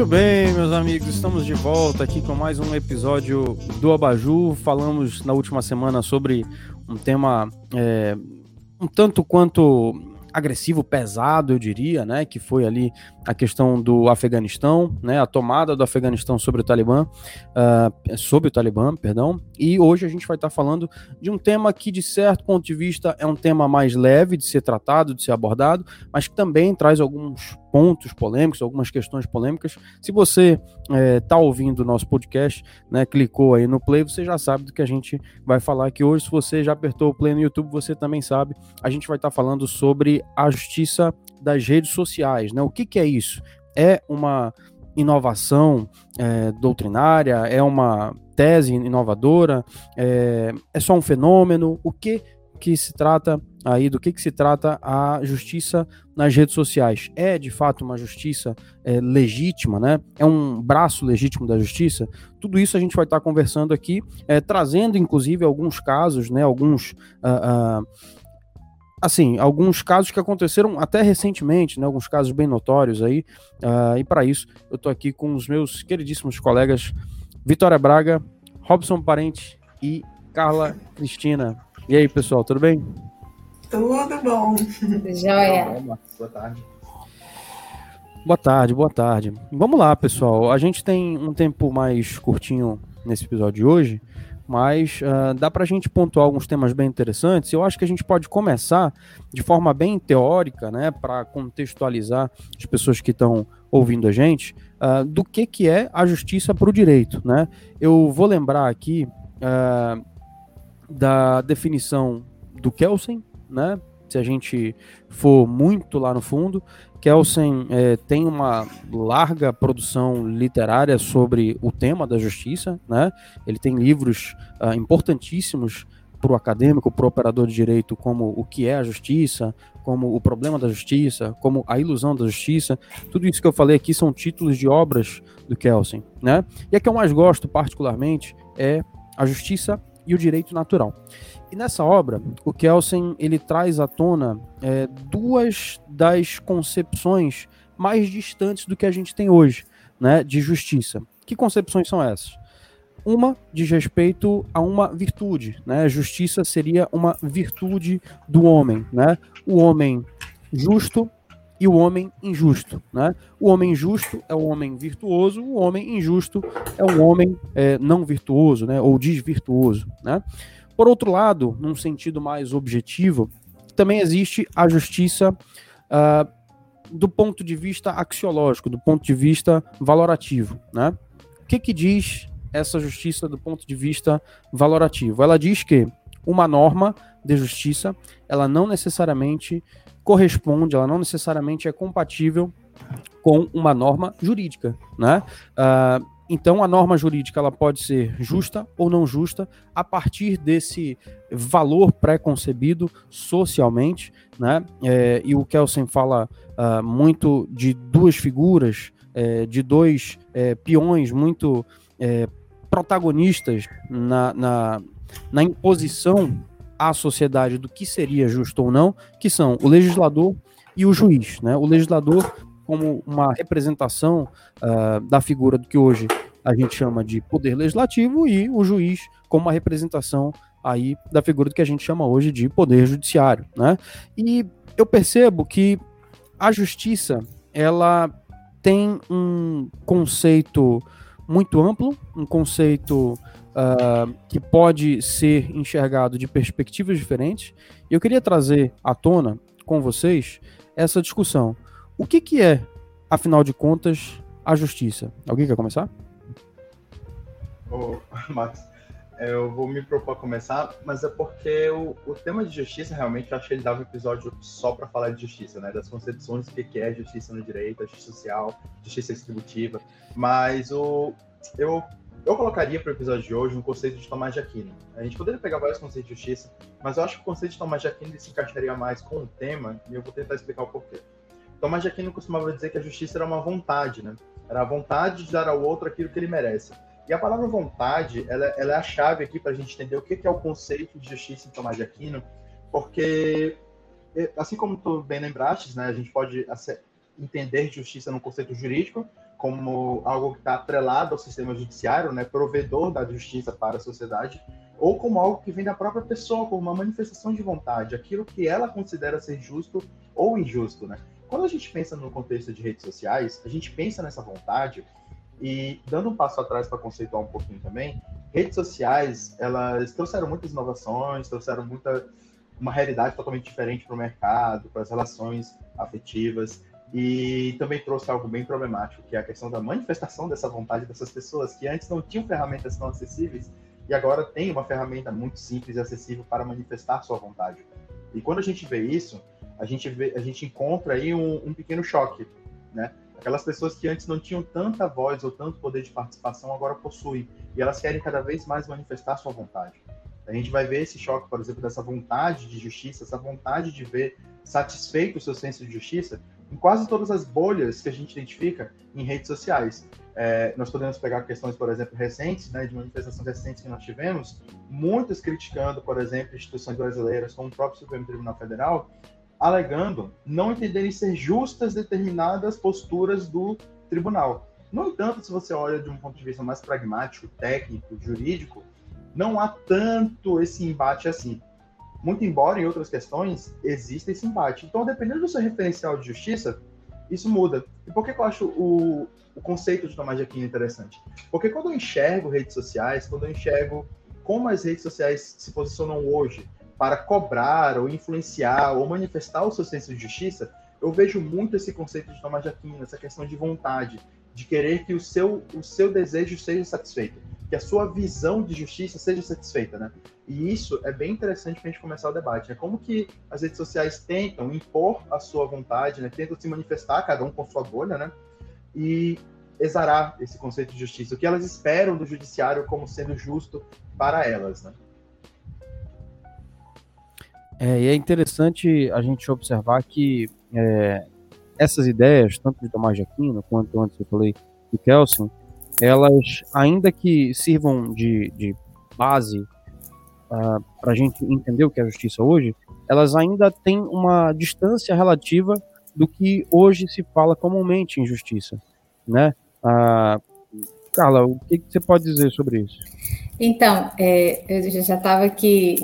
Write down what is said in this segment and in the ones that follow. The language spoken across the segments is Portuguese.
Muito bem, meus amigos, estamos de volta aqui com mais um episódio do Abaju. Falamos na última semana sobre um tema é, um tanto quanto agressivo, pesado, eu diria, né, que foi ali a questão do Afeganistão, né, a tomada do Afeganistão sobre o Talibã, uh, sobre o Talibã, perdão, e hoje a gente vai estar falando de um tema que, de certo ponto de vista, é um tema mais leve de ser tratado, de ser abordado, mas que também traz alguns pontos polêmicos, algumas questões polêmicas. Se você está é, ouvindo o nosso podcast, né, clicou aí no play, você já sabe do que a gente vai falar aqui hoje. Se você já apertou o play no YouTube, você também sabe. A gente vai estar falando sobre a justiça das redes sociais. Né? O que, que é isso? É uma inovação é, doutrinária? É uma tese inovadora? É, é só um fenômeno? O que que se trata aí, do que, que se trata a justiça nas redes sociais. É de fato uma justiça é, legítima, né? É um braço legítimo da justiça? Tudo isso a gente vai estar conversando aqui, é, trazendo inclusive alguns casos, né? Alguns. Uh, uh, assim, alguns casos que aconteceram até recentemente, né, alguns casos bem notórios aí, uh, e para isso eu estou aqui com os meus queridíssimos colegas Vitória Braga, Robson Parente e Carla Cristina. E aí, pessoal, tudo bem? Tudo bom. Joia. Boa tarde. Boa tarde, boa tarde. Vamos lá, pessoal. A gente tem um tempo mais curtinho nesse episódio de hoje, mas uh, dá para a gente pontuar alguns temas bem interessantes. Eu acho que a gente pode começar de forma bem teórica, né, para contextualizar as pessoas que estão ouvindo a gente, uh, do que, que é a justiça para o direito. Né? Eu vou lembrar aqui uh, da definição do Kelsen, né? Se a gente for muito lá no fundo, Kelsen é, tem uma larga produção literária sobre o tema da justiça, né? Ele tem livros uh, importantíssimos para o acadêmico, para o operador de direito, como o que é a justiça, como o problema da justiça, como a ilusão da justiça. Tudo isso que eu falei aqui são títulos de obras do Kelsen, né? E a que eu mais gosto particularmente é A Justiça e o direito natural. E nessa obra, o Kelsen ele traz à tona é, duas das concepções mais distantes do que a gente tem hoje, né, de justiça. Que concepções são essas? Uma diz respeito a uma virtude, né? Justiça seria uma virtude do homem, né? O homem justo e o homem injusto. Né? O homem justo é o homem virtuoso, o homem injusto é um homem é, não virtuoso, né? ou desvirtuoso. Né? Por outro lado, num sentido mais objetivo, também existe a justiça uh, do ponto de vista axiológico, do ponto de vista valorativo. Né? O que, que diz essa justiça do ponto de vista valorativo? Ela diz que uma norma de justiça, ela não necessariamente corresponde, ela não necessariamente é compatível com uma norma jurídica, né? Uh, então a norma jurídica ela pode ser justa ou não justa a partir desse valor pré-concebido socialmente, né? É, e o Kelsen fala uh, muito de duas figuras, é, de dois é, peões muito é, protagonistas na, na, na imposição à sociedade do que seria justo ou não, que são o legislador e o juiz. Né? O legislador, como uma representação uh, da figura do que hoje a gente chama de poder legislativo, e o juiz, como uma representação aí da figura do que a gente chama hoje de poder judiciário. Né? E eu percebo que a justiça ela tem um conceito muito amplo, um conceito uh, que pode ser enxergado de perspectivas diferentes. E eu queria trazer à tona com vocês essa discussão. O que, que é, afinal de contas, a justiça? Alguém quer começar? Ô, Max, eu vou me propor a começar, mas é porque o, o tema de justiça, realmente, eu acho que ele dava um episódio só para falar de justiça, né? Das concepções do que é justiça no direito, justiça social, justiça distributiva. Mas o, eu eu colocaria para o episódio de hoje um conceito de Tomás de Aquino. A gente poderia pegar vários conceitos de justiça, mas eu acho que o conceito de Tomás de Aquino se encaixaria mais com o tema, e eu vou tentar explicar o porquê. Tomás de Aquino costumava dizer que a justiça era uma vontade, né? Era a vontade de dar ao outro aquilo que ele merece. E a palavra vontade, ela, ela é a chave aqui para a gente entender o que é o conceito de justiça em Tomás de Aquino, porque, assim como tu bem lembraste, né, a gente pode entender justiça no conceito jurídico, como algo que está atrelado ao sistema judiciário, né, provedor da justiça para a sociedade, ou como algo que vem da própria pessoa, como uma manifestação de vontade, aquilo que ela considera ser justo ou injusto, né? Quando a gente pensa no contexto de redes sociais, a gente pensa nessa vontade e dando um passo atrás para conceituar um pouquinho também, redes sociais, elas trouxeram muitas inovações, trouxeram muita uma realidade totalmente diferente para o mercado, para as relações afetivas e também trouxe algo bem problemático, que é a questão da manifestação dessa vontade dessas pessoas que antes não tinham ferramentas tão acessíveis e agora tem uma ferramenta muito simples e acessível para manifestar sua vontade. E quando a gente vê isso, a gente vê, a gente encontra aí um, um pequeno choque, né? Aquelas pessoas que antes não tinham tanta voz ou tanto poder de participação agora possuem e elas querem cada vez mais manifestar sua vontade. A gente vai ver esse choque, por exemplo, dessa vontade de justiça, essa vontade de ver satisfeito o seu senso de justiça em quase todas as bolhas que a gente identifica em redes sociais. É, nós podemos pegar questões, por exemplo, recentes, né, de manifestações recentes que nós tivemos, muitas criticando, por exemplo, instituições brasileiras, como o próprio Supremo Tribunal Federal, alegando não entenderem ser justas determinadas posturas do tribunal. No entanto, se você olha de um ponto de vista mais pragmático, técnico, jurídico, não há tanto esse embate assim. Muito embora em outras questões exista esse embate. Então, dependendo do seu referencial de justiça, isso muda. E por que, eu acho o, o conceito de Tomás de Aquino interessante? Porque quando eu enxergo redes sociais, quando eu enxergo como as redes sociais se posicionam hoje para cobrar ou influenciar ou manifestar o seu senso de justiça, eu vejo muito esse conceito de Tomás de Aquino, essa questão de vontade, de querer que o seu, o seu desejo seja satisfeito que a sua visão de justiça seja satisfeita, né? E isso é bem interessante para a gente começar o debate, né? Como que as redes sociais tentam impor a sua vontade, né? Tentam se manifestar, cada um com sua bolha, né? E exarar esse conceito de justiça, o que elas esperam do judiciário como sendo justo para elas, né? É, e é interessante a gente observar que é, essas ideias, tanto de Tomás de Aquino quanto antes eu falei de Kelsen, elas, ainda que sirvam de, de base uh, ah, para a gente entender o que é justiça hoje, elas ainda têm uma distância relativa do que hoje se fala comumente em justiça, né? Uh, Carla, o que, que, você pode dizer sobre isso? Então, é, eu já estava aqui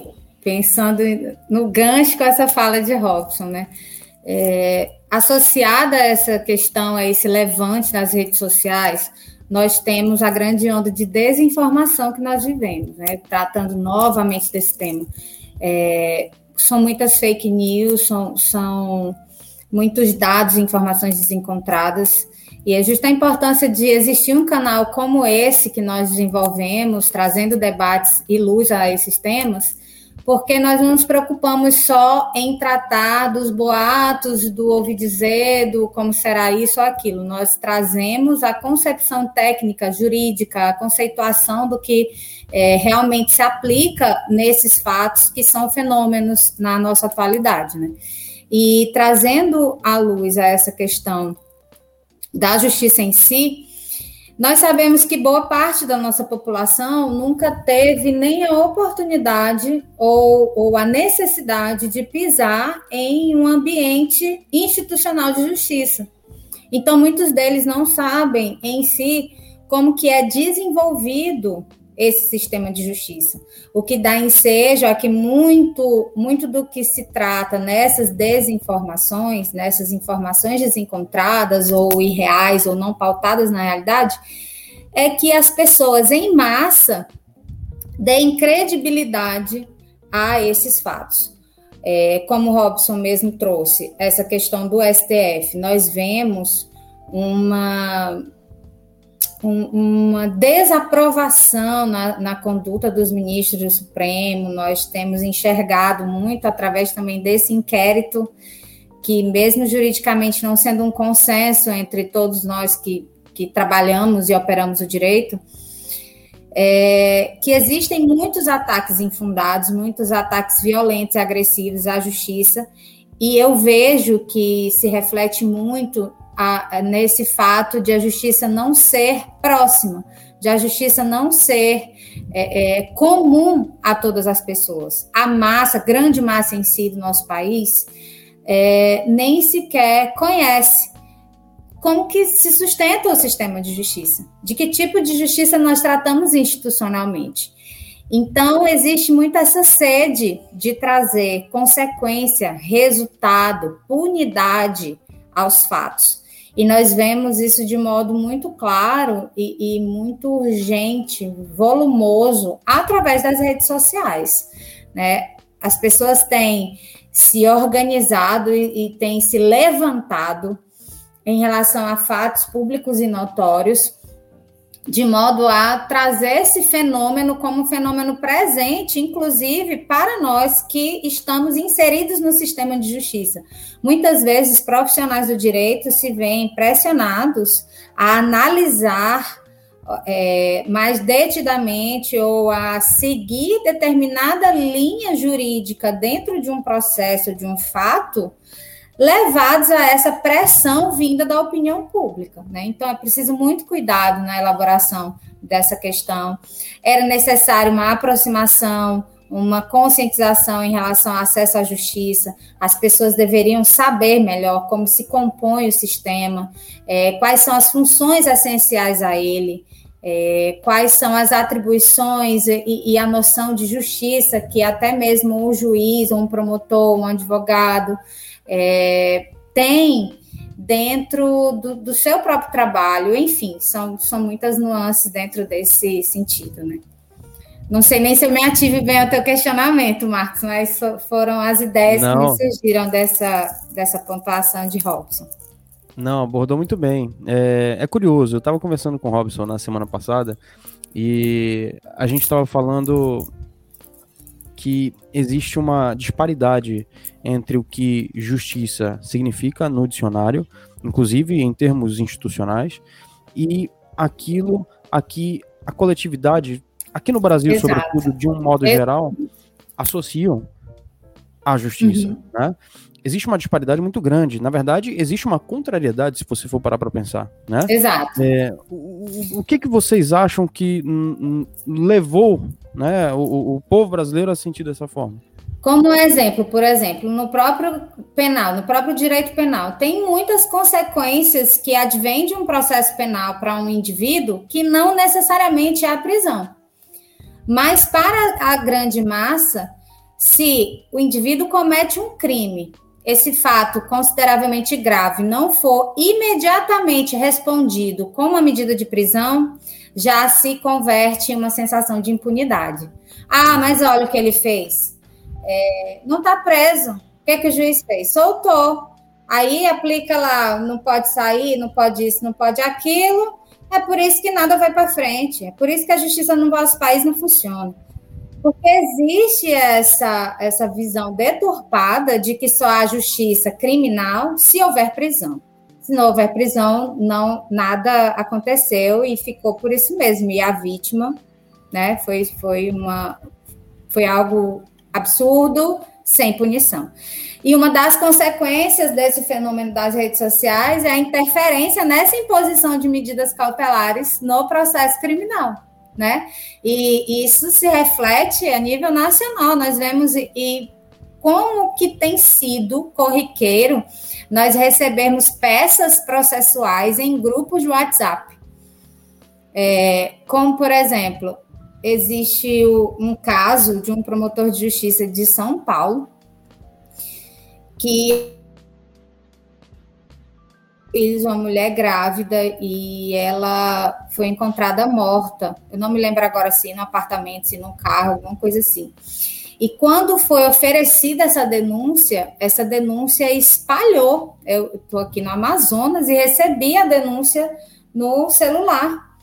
pensando no gancho com essa fala de Robson, né? É, associada a essa questão, a esse levante nas redes sociais, nós temos a grande onda de desinformação que nós vivemos, né? tratando novamente desse tema. É, são muitas fake news, são, são muitos dados e informações desencontradas, e é justa a importância de existir um canal como esse que nós desenvolvemos, trazendo debates e luz a esses temas, porque nós não nos preocupamos só em tratar dos boatos, do ouvir dizer, do como será isso ou aquilo. Nós trazemos a concepção técnica, jurídica, a conceituação do que é, realmente se aplica nesses fatos que são fenômenos na nossa atualidade. Né? E trazendo à luz a essa questão da justiça em si, nós sabemos que boa parte da nossa população nunca teve nem a oportunidade ou, ou, a necessidade de pisar em um ambiente institucional de justiça. Então, muitos deles não sabem em si como que é desenvolvido esse sistema de justiça. O que dá ensejo é que muito, muito do que se trata nessas desinformações, nessas informações desencontradas ou irreais ou não pautadas na realidade, é que as pessoas em massa deem credibilidade a esses fatos. É, como Robson mesmo trouxe, essa questão do STF, nós vemos uma um, uma desaprovação na, na, conduta dos ministros do Supremo. Nós temos enxergado muito através também desse inquérito, que, mesmo juridicamente não sendo um consenso entre todos nós que, que trabalhamos e operamos o direito, é, que existem muitos ataques infundados, muitos ataques violentos e agressivos à justiça, e eu vejo que se reflete muito a, nesse fato de a justiça não ser próxima, de a justiça não ser é, é, comum a todas as pessoas. A massa, grande massa em si do nosso país, é, nem sequer conhece como que se sustenta o sistema de justiça, de que tipo de justiça nós tratamos institucionalmente. Então, existe muito essa sede de trazer consequência, resultado, punidade aos fatos. E nós vemos isso de modo muito claro e, e muito urgente, volumoso, através das redes sociais. Né? As pessoas têm se organizado e, e têm se levantado em relação a fatos públicos e notórios, de modo a trazer esse fenômeno como um fenômeno presente, inclusive para nós que estamos inseridos no sistema de justiça. Muitas vezes, profissionais do direito se veem pressionados a analisar é, mais detidamente ou a seguir determinada linha jurídica dentro de um processo, de um fato, levados a essa pressão vinda da opinião pública. Né? Então, é preciso muito cuidado na elaboração dessa questão. Era necessário uma aproximação, uma conscientização em relação ao acesso à justiça. As pessoas deveriam saber melhor como se compõe o sistema, é, quais são as funções essenciais a ele. É, quais são as atribuições e, e, a noção de justiça que até mesmo o juiz, um promotor, um advogado é, tem dentro do, do, seu próprio trabalho, enfim, são, são muitas nuances dentro desse sentido, né? Não sei nem se eu me ative bem ao teu questionamento, Marcos, mas foram as ideias Não. que me surgiram dessa, dessa pontuação de Robson. Não, abordou muito bem. É, é curioso, eu estava conversando com o Robson na semana passada e a gente estava falando que existe uma disparidade entre o que justiça significa no dicionário, inclusive em termos institucionais, e aquilo aqui a coletividade, aqui no Brasil, Exato. sobretudo, de um modo geral, associam à justiça, uhum. né? Existe uma disparidade muito grande. Na verdade, existe uma contrariedade, se você for parar para pensar, né? Exato. É, o, o que, que vocês acham que levou né, o, o povo brasileiro a sentir dessa forma? Como exemplo, por exemplo, no próprio penal, no próprio direito penal, tem muitas consequências que advêm de um processo penal para um indivíduo que não necessariamente é a prisão. Mas para a grande massa, se o indivíduo comete um crime, esse fato consideravelmente grave não for imediatamente respondido com uma medida de prisão, já se converte em uma sensação de impunidade. Ah, mas olha o que ele fez. É, não está preso. O que, que o juiz fez? Soltou. Aí aplica lá, não pode sair, não pode isso, não pode aquilo. É por isso que nada vai para frente. É por isso que a justiça no nosso país não funciona. Porque existe essa, essa visão deturpada de que só há justiça criminal se houver prisão se não houver prisão, não nada aconteceu e ficou por isso mesmo. E a vítima, né, foi, foi uma foi algo absurdo, sem punição. E uma das consequências desse fenômeno das redes sociais é a interferência nessa imposição de medidas cautelares no processo criminal, né? E, isso se reflete a nível nacional. Nós vemos e, como que tem sido corriqueiro nós recebemos peças processuais em grupos de WhatsApp. É, como, por exemplo, existe um caso de um promotor de justiça de São Paulo que fez uma mulher grávida e ela foi encontrada morta. Eu não me lembro agora se no apartamento, se no carro, alguma coisa assim. E quando foi oferecida essa denúncia, essa denúncia espalhou. Eu estou aqui no Amazonas e recebi a denúncia no celular,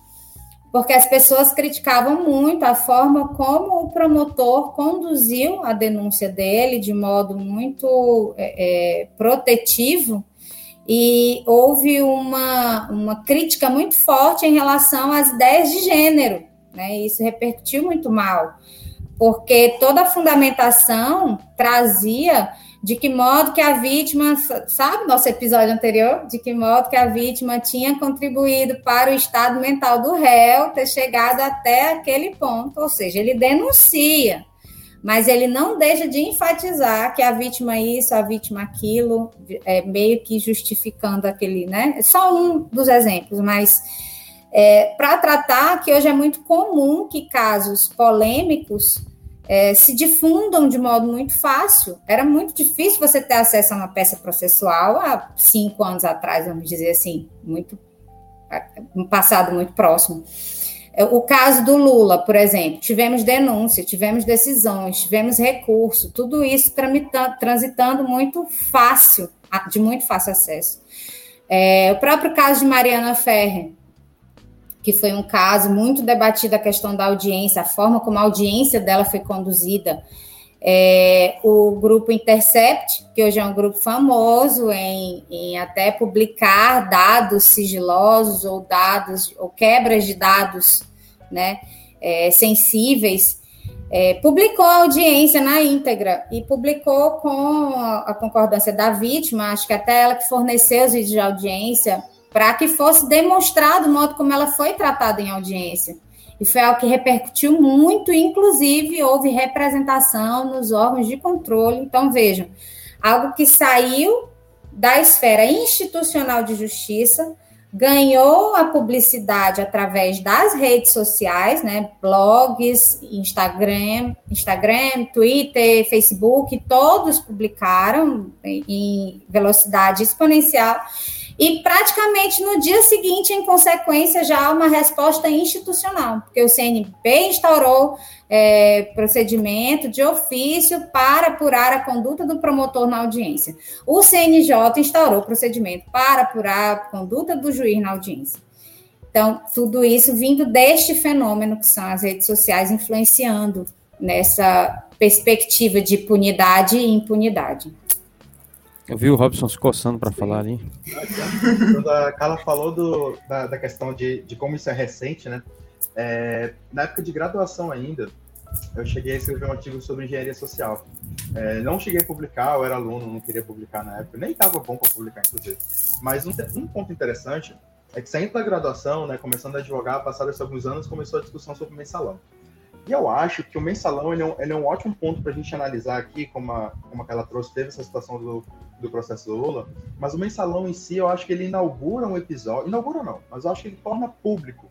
porque as pessoas criticavam muito a forma como o promotor conduziu a denúncia dele de modo muito é, é protetivo. E houve uma, uma crítica muito forte em relação às ideias de gênero, né? Isso repercutiu muito mal porque toda a fundamentação trazia de que modo que a vítima, sabe nosso episódio anterior? De que modo que a vítima tinha contribuído para o estado mental do réu ter chegado até aquele ponto, ou seja, ele denuncia, mas ele não deixa de enfatizar que a vítima isso, a vítima aquilo, é, meio que justificando aquele, né? Só um dos exemplos, mas é, para tratar que hoje é muito comum que casos polêmicos é, se difundam de modo muito fácil. Era muito difícil você ter acesso a uma peça processual há cinco anos atrás, vamos dizer assim, muito um passado muito próximo. É, o caso do Lula, por exemplo, tivemos denúncia, tivemos decisões, tivemos recurso, tudo isso transitando muito fácil, de muito fácil acesso. É, o próprio caso de Mariana Ferrer, que foi um caso muito debatido a questão da audiência, a forma como a audiência dela foi conduzida. É, o grupo Intercept, que hoje é um grupo famoso em, em, até publicar dados sigilosos ou dados ou quebras de dados né, é, sensíveis, é, publicou a audiência na íntegra e publicou com a concordância da vítima, acho que até ela que forneceu os vídeos de audiência, para que fosse demonstrado o modo como ela foi tratada em audiência. E foi algo que repercutiu muito, inclusive houve representação nos órgãos de controle. Então, vejam, algo que saiu da esfera institucional de justiça, ganhou a publicidade através das redes sociais, né, blogs, Instagram, Instagram, Twitter, Facebook, todos publicaram em velocidade exponencial e praticamente no dia seguinte, em consequência, já há uma resposta institucional, porque o CNP instaurou é, procedimento de ofício para apurar a conduta do promotor na audiência. O CNJ instaurou procedimento para apurar a conduta do juiz na audiência. Então, tudo isso vindo deste fenômeno que são as redes sociais influenciando nessa perspectiva de punidade e impunidade. Eu vi o Robson se coçando para falar ali. Quando a Carla falou do, da, da, questão de, de como isso é recente, né? É, na época de graduação ainda, eu cheguei a escrever um artigo sobre engenharia social. É, não cheguei a publicar, eu era aluno, não queria publicar na época, nem estava bom para publicar, inclusive. Mas um, um, ponto interessante é que saindo da graduação, né, começando a advogar, passados alguns anos, começou a discussão sobre mensalão. E eu acho que o mensalão ele é, um, ele é um ótimo ponto para a gente analisar aqui, como a, como ela trouxe, teve essa situação do, do processo do Lula, mas o mensalão em si, eu acho que ele inaugura um episódio, inaugura não, mas eu acho que ele torna público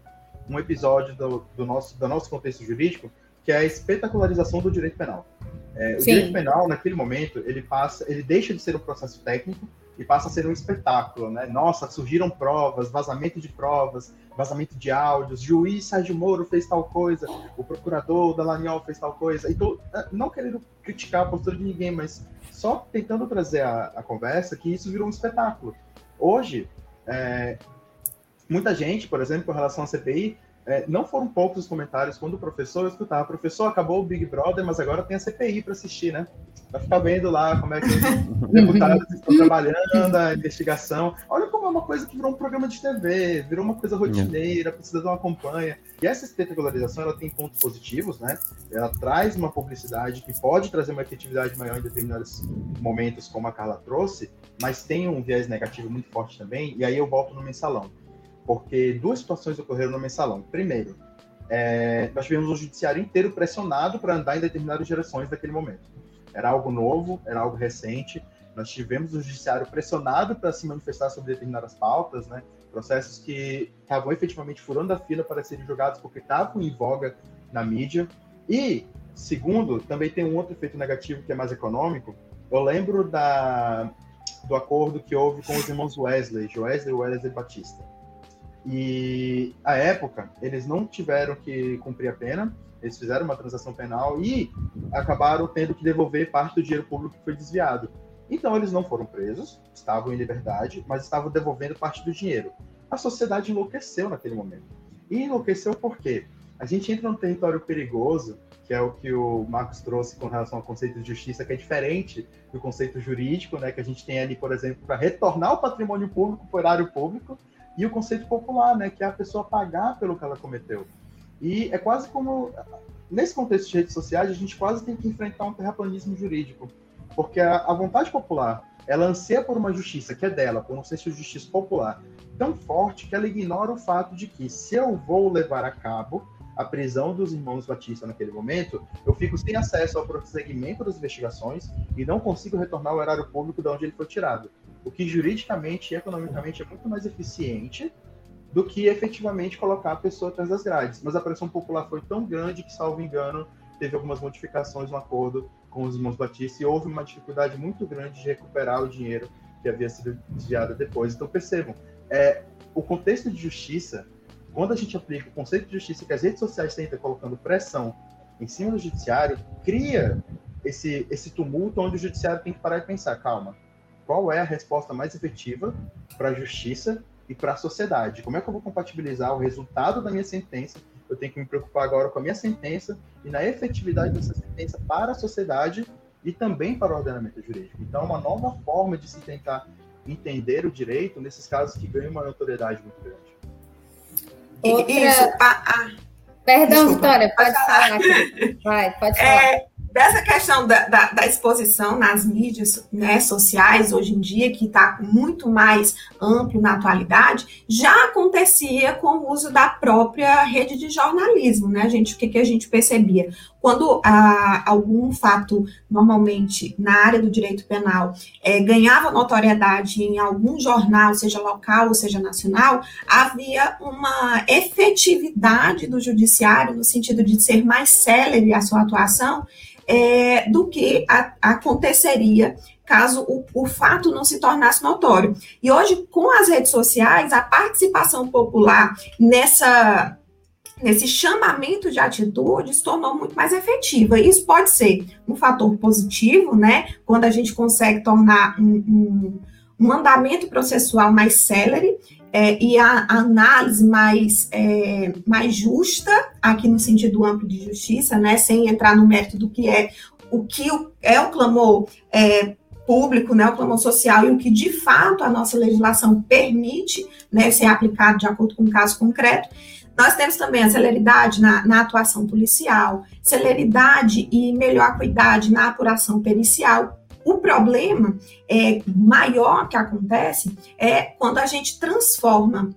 um episódio do, do nosso, do nosso contexto jurídico, que é a espetacularização do direito penal. É, o Sim. direito penal, naquele momento, ele passa, ele deixa de ser um processo técnico e passa a ser um espetáculo, né? Nossa, surgiram provas, vazamento de provas, vazamento de áudios, juiz Sérgio Moro fez tal coisa, o procurador Dalaniol fez tal coisa. Então, não querendo criticar a postura de ninguém, mas só tentando trazer a, a conversa que isso virou um espetáculo. Hoje, é, muita gente, por exemplo, com relação à CPI, é, não foram poucos os comentários quando o professor escutava, professor, acabou o Big Brother, mas agora tem a CPI para assistir, né? Vai ficar vendo lá como é que os deputados estão trabalhando, a investigação. Olha como é uma coisa que virou um programa de TV, virou uma coisa rotineira, o cidadão acompanha. E essa espetacularização, ela tem pontos positivos, né? Ela traz uma publicidade que pode trazer uma efetividade maior em determinados momentos, como a Carla trouxe, mas tem um viés negativo muito forte também, e aí eu volto no mensalão porque duas situações ocorreram no mensalão. Primeiro, é, nós tivemos o judiciário inteiro pressionado para andar em determinadas direções naquele momento. Era algo novo, era algo recente. Nós tivemos o judiciário pressionado para se manifestar sobre determinadas pautas, né? processos que estavam efetivamente furando a fila para serem julgados porque estavam em voga na mídia. E, segundo, também tem um outro efeito negativo que é mais econômico. Eu lembro da, do acordo que houve com os irmãos Wesley, Wesley e Wesley Batista. E à época, eles não tiveram que cumprir a pena, eles fizeram uma transação penal e acabaram tendo que devolver parte do dinheiro público que foi desviado. Então, eles não foram presos, estavam em liberdade, mas estavam devolvendo parte do dinheiro. A sociedade enlouqueceu naquele momento. E enlouqueceu por quê? A gente entra num território perigoso, que é o que o Marcos trouxe com relação ao conceito de justiça, que é diferente do conceito jurídico, né, que a gente tem ali, por exemplo, para retornar o patrimônio público para o erário público, e o conceito popular, né, que é a pessoa pagar pelo que ela cometeu. E é quase como nesse contexto de redes sociais a gente quase tem que enfrentar um terraplanismo jurídico, porque a, a vontade popular ela anseia por uma justiça que é dela, por um senso de justiça popular tão forte que ela ignora o fato de que se eu vou levar a cabo a prisão dos irmãos Batista naquele momento, eu fico sem acesso ao prosseguimento das investigações e não consigo retornar ao erário público de onde ele foi tirado. O que juridicamente e economicamente é muito mais eficiente do que efetivamente colocar a pessoa atrás das grades. Mas a pressão popular foi tão grande que, salvo engano, teve algumas modificações no acordo com os irmãos Batista e houve uma dificuldade muito grande de recuperar o dinheiro que havia sido desviado depois. Então percebam, é, o contexto de justiça, quando a gente aplica o conceito de justiça que as redes sociais tentam colocando pressão em cima do judiciário, cria esse, esse tumulto onde o judiciário tem que parar e pensar, calma, qual é a resposta mais efetiva para a justiça e para a sociedade? Como é que eu vou compatibilizar o resultado da minha sentença? Eu tenho que me preocupar agora com a minha sentença e na efetividade dessa sentença para a sociedade e também para o ordenamento jurídico. Então, é uma nova forma de se tentar entender o direito nesses casos que ganham uma notoriedade muito grande. Outra... Isso, a, a... Perdão, Desculpa, Vitória, pode, falar. Vai, pode é, falar. É, dessa questão da, da, da, exposição nas mídias né, sociais hoje em dia, que está muito mais amplo na atualidade, já acontecia com o uso da própria rede de jornalismo, né, gente? O que, que a gente percebia? Quando ah, algum fato, normalmente na área do direito penal, é, ganhava notoriedade em algum jornal, seja local ou seja nacional, havia uma efetividade do judiciário no sentido de ser mais célere a sua atuação é, do que a, aconteceria caso o, o, fato não se tornasse notório. E hoje, com as redes sociais, a participação popular nessa nesse chamamento de atitude se tornou muito mais efetiva. Isso pode ser um fator positivo, né? Quando a gente consegue tornar um, um, um andamento processual mais célere é, e a, a, análise mais, é, mais justa, aqui no sentido amplo de justiça, né, sem entrar no mérito do que é o que é o clamor é, público, né, o clamor social, e o que de fato a nossa legislação permite né, ser aplicado de acordo com o caso concreto. Nós temos também a celeridade na, na, atuação policial, celeridade e melhor acuidade na apuração pericial, o problema é, maior que acontece é quando a gente transforma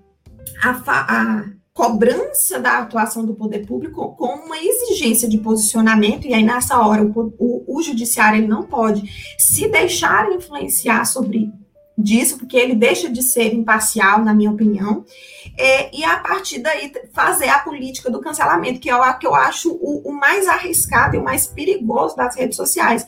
a, a cobrança da atuação do poder público com uma exigência de posicionamento, e aí nessa hora o, o, o judiciário ele não pode se deixar influenciar sobre disso, porque ele deixa de ser imparcial, na minha opinião, é, e a partir daí fazer a política do cancelamento, que é o que eu acho o, o mais arriscado e o mais perigoso das redes sociais.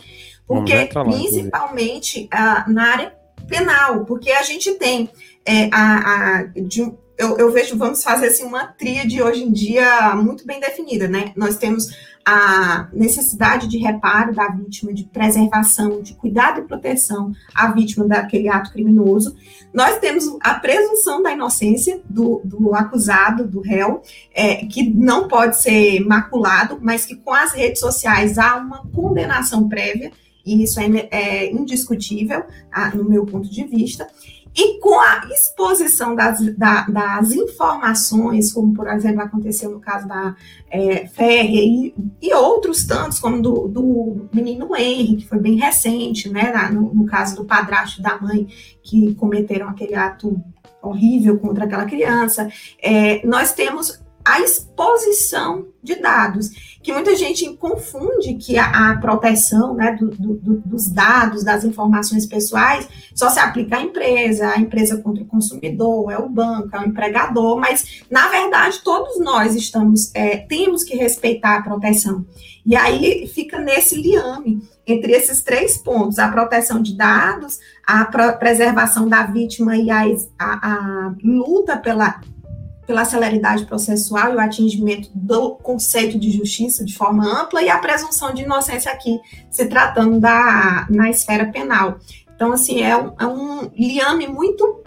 Porque, lá, principalmente uh, na área penal, porque a gente tem é, a, a de, eu, eu, vejo, vamos fazer assim, uma tríade hoje em dia muito bem definida, né? Nós temos a necessidade de reparo da vítima, de preservação, de cuidado e proteção à vítima daquele ato criminoso. Nós temos a presunção da inocência do, do acusado, do réu, é, que não pode ser maculado, mas que com as redes sociais há uma condenação prévia e isso é, é indiscutível, no meu ponto de vista. E com a exposição das, da, das informações, como por exemplo aconteceu no caso da é, Ferre e, e, outros tantos, como do, do menino Henry, que foi bem recente, né, no, no caso do padrasto da mãe, que cometeram aquele ato horrível contra aquela criança, é, nós temos a exposição de dados, que muita gente confunde que a, a proteção né, do, do, dos dados, das informações pessoais, só se aplica à empresa, a empresa contra o consumidor, é o banco, é o empregador, mas, na verdade, todos nós estamos, é, temos que respeitar a proteção. E aí fica nesse liame entre esses três pontos: a proteção de dados, a preservação da vítima e a, a, a luta pela pela celeridade processual e o atingimento do conceito de justiça de forma ampla e a presunção de inocência aqui, se tratando da na esfera penal. Então, assim, é um, é um liame muito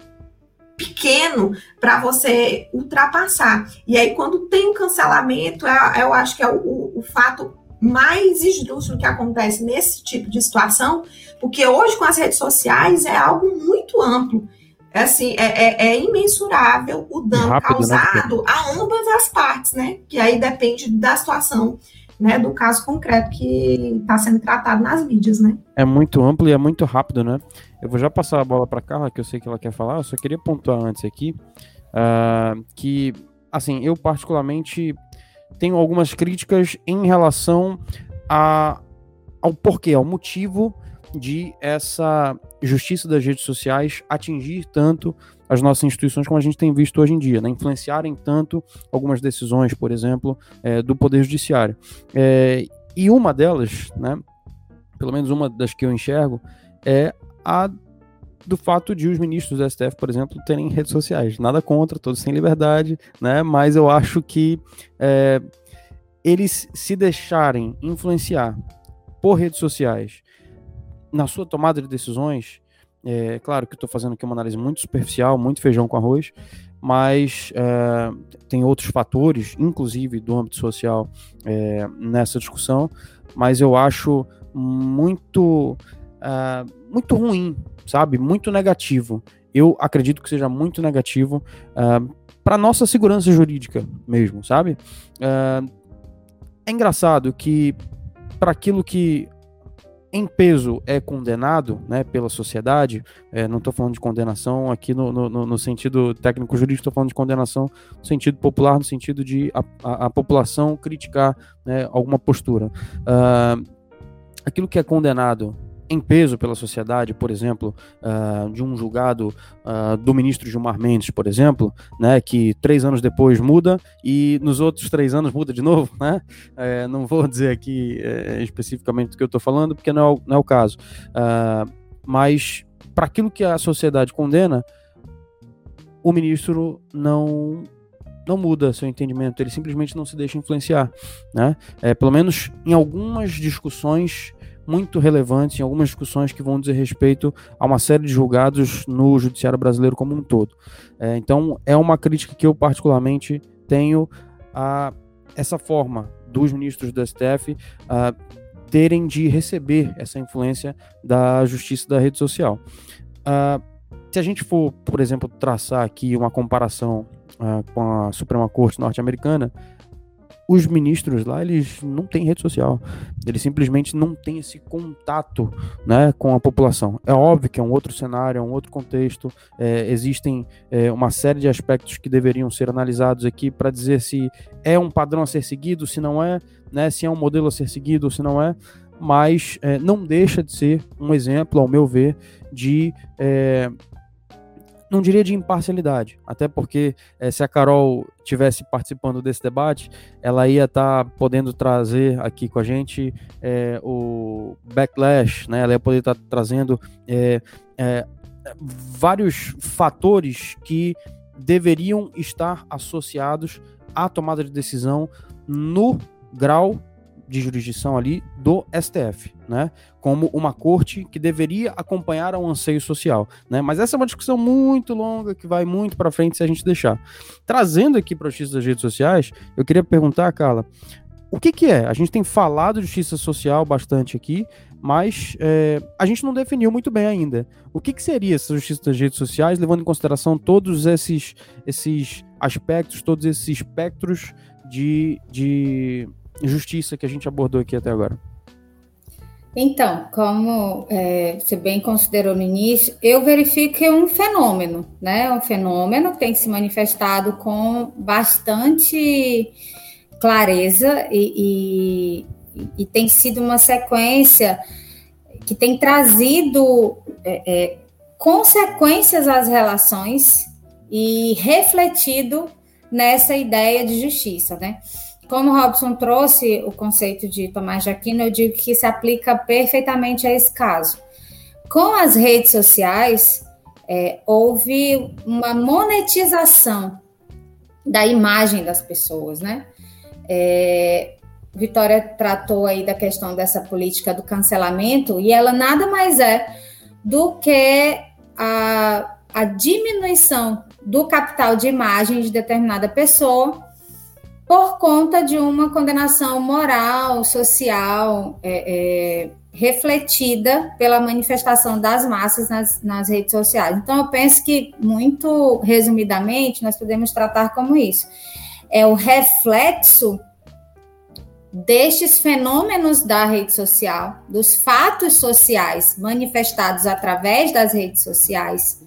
pequeno para você ultrapassar. E aí, quando tem um cancelamento, é, eu acho que é o, o fato mais esdrúxulo que acontece nesse tipo de situação, porque hoje com as redes sociais é algo muito amplo. É assim, é, é, é, imensurável o dano Rápido, né, causado né? a ambas as partes, né? Que aí depende da situação, né? Do caso concreto que está sendo tratado nas mídias, né? É muito amplo e é muito rápido, né? Eu vou já passar a bola para Carla, que eu sei que ela quer falar. Eu só queria pontuar antes aqui uh, que, assim, eu particularmente tenho algumas críticas em relação a, ao porquê, ao motivo de essa justiça das redes sociais atingir tanto as nossas instituições como a gente tem visto hoje em dia, né? influenciarem tanto algumas decisões, por exemplo, é, do Poder Judiciário. É, e uma delas, né, pelo menos uma das que eu enxergo, é a do fato de os ministros do STF, por exemplo, terem redes sociais. Nada contra, todos têm liberdade, né? mas eu acho que é, eles se deixarem influenciar por redes sociais na sua tomada de decisões, é claro que estou fazendo aqui uma análise muito superficial, muito feijão com arroz, mas é, tem outros fatores, inclusive do âmbito social, é, nessa discussão, mas eu acho muito, é, muito ruim, sabe? Muito negativo. Eu acredito que seja muito negativo é, para nossa segurança jurídica mesmo, sabe? É, é engraçado que para aquilo que em peso é condenado né, pela sociedade, é, não estou falando de condenação aqui no, no, no sentido técnico jurídico, estou falando de condenação no sentido popular, no sentido de a, a, a população criticar né, alguma postura. Uh, aquilo que é condenado em peso pela sociedade, por exemplo, uh, de um julgado uh, do ministro Gilmar Mendes, por exemplo, né, que três anos depois muda e nos outros três anos muda de novo, né? É, não vou dizer aqui é, especificamente do que eu estou falando, porque não é o, não é o caso. Uh, mas para aquilo que a sociedade condena, o ministro não não muda seu entendimento, ele simplesmente não se deixa influenciar, né? É, pelo menos em algumas discussões muito relevantes em algumas discussões que vão dizer respeito a uma série de julgados no judiciário brasileiro como um todo. É, então, é uma crítica que eu particularmente tenho a essa forma dos ministros do STF a terem de receber essa influência da justiça da rede social. Se a gente for, por exemplo, traçar aqui uma comparação com a Suprema Corte norte-americana, os ministros lá, eles não têm rede social. Eles simplesmente não têm esse contato né, com a população. É óbvio que é um outro cenário, é um outro contexto. É, existem é, uma série de aspectos que deveriam ser analisados aqui para dizer se é um padrão a ser seguido, se não é, né, se é um modelo a ser seguido se não é. Mas é, não deixa de ser um exemplo, ao meu ver, de é, não diria de imparcialidade, até porque é, se a Carol tivesse participando desse debate, ela ia estar tá podendo trazer aqui com a gente é, o backlash, né? Ela ia poder estar tá trazendo é, vários fatores que deveriam estar associados à tomada de decisão no grau de jurisdição ali do STF, né? Como uma corte que deveria acompanhar ao anseio social, né? Mas essa é uma discussão muito longa que vai muito para frente se a gente deixar. Trazendo aqui para a justiça das redes sociais, eu queria perguntar, Carla, o que, que é? A gente tem falado de justiça social bastante aqui, mas é, a gente não definiu muito bem ainda. O que, que seria essa justiça das redes sociais, levando em consideração todos esses, esses aspectos, todos esses espectros de, de justiça que a gente abordou aqui até agora? Então, como é, você bem considerou no início, eu verifico que é um fenômeno, né? Um fenômeno que tem se manifestado com bastante clareza e, e, e tem sido uma sequência que tem trazido é, é, consequências às relações e refletido nessa ideia de justiça, né? Como Robson trouxe o conceito de Tomás de Aquino, eu digo que se aplica perfeitamente a esse caso. Com as redes sociais, é, houve uma monetização da imagem das pessoas, né? É, Vitória tratou aí da questão dessa política do cancelamento e ela nada mais é do que a, a diminuição do capital de imagem de determinada pessoa por conta de uma condenação moral, social, é, é, refletida pela manifestação das massas nas, nas redes sociais. Então, eu penso que, muito resumidamente, nós podemos tratar como isso. É o reflexo destes fenômenos da rede social, dos fatos sociais manifestados através das redes sociais,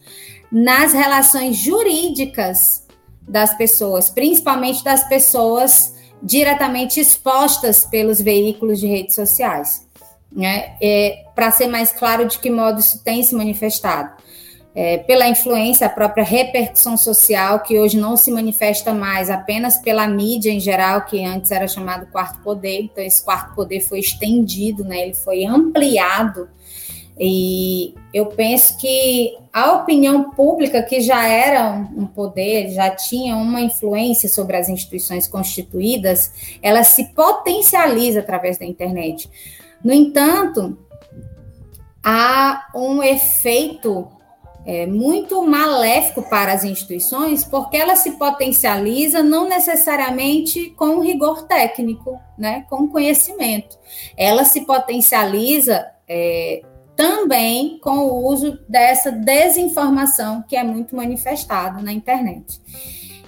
nas relações jurídicas das pessoas, principalmente das pessoas diretamente expostas pelos veículos de redes sociais. Né? É, Para ser mais claro de que modo isso tem se manifestado. É, pela influência, a própria repercussão social, que hoje não se manifesta mais apenas pela mídia em geral, que antes era chamado quarto poder, então esse quarto poder foi estendido, né, ele foi ampliado, e eu penso que a opinião pública, que já era um poder, já tinha uma influência sobre as instituições constituídas, ela se potencializa através da internet. No entanto, há um efeito é, muito maléfico para as instituições, porque ela se potencializa não necessariamente com rigor técnico, né, com conhecimento. Ela se potencializa é, também com o uso dessa desinformação que é muito manifestada na internet.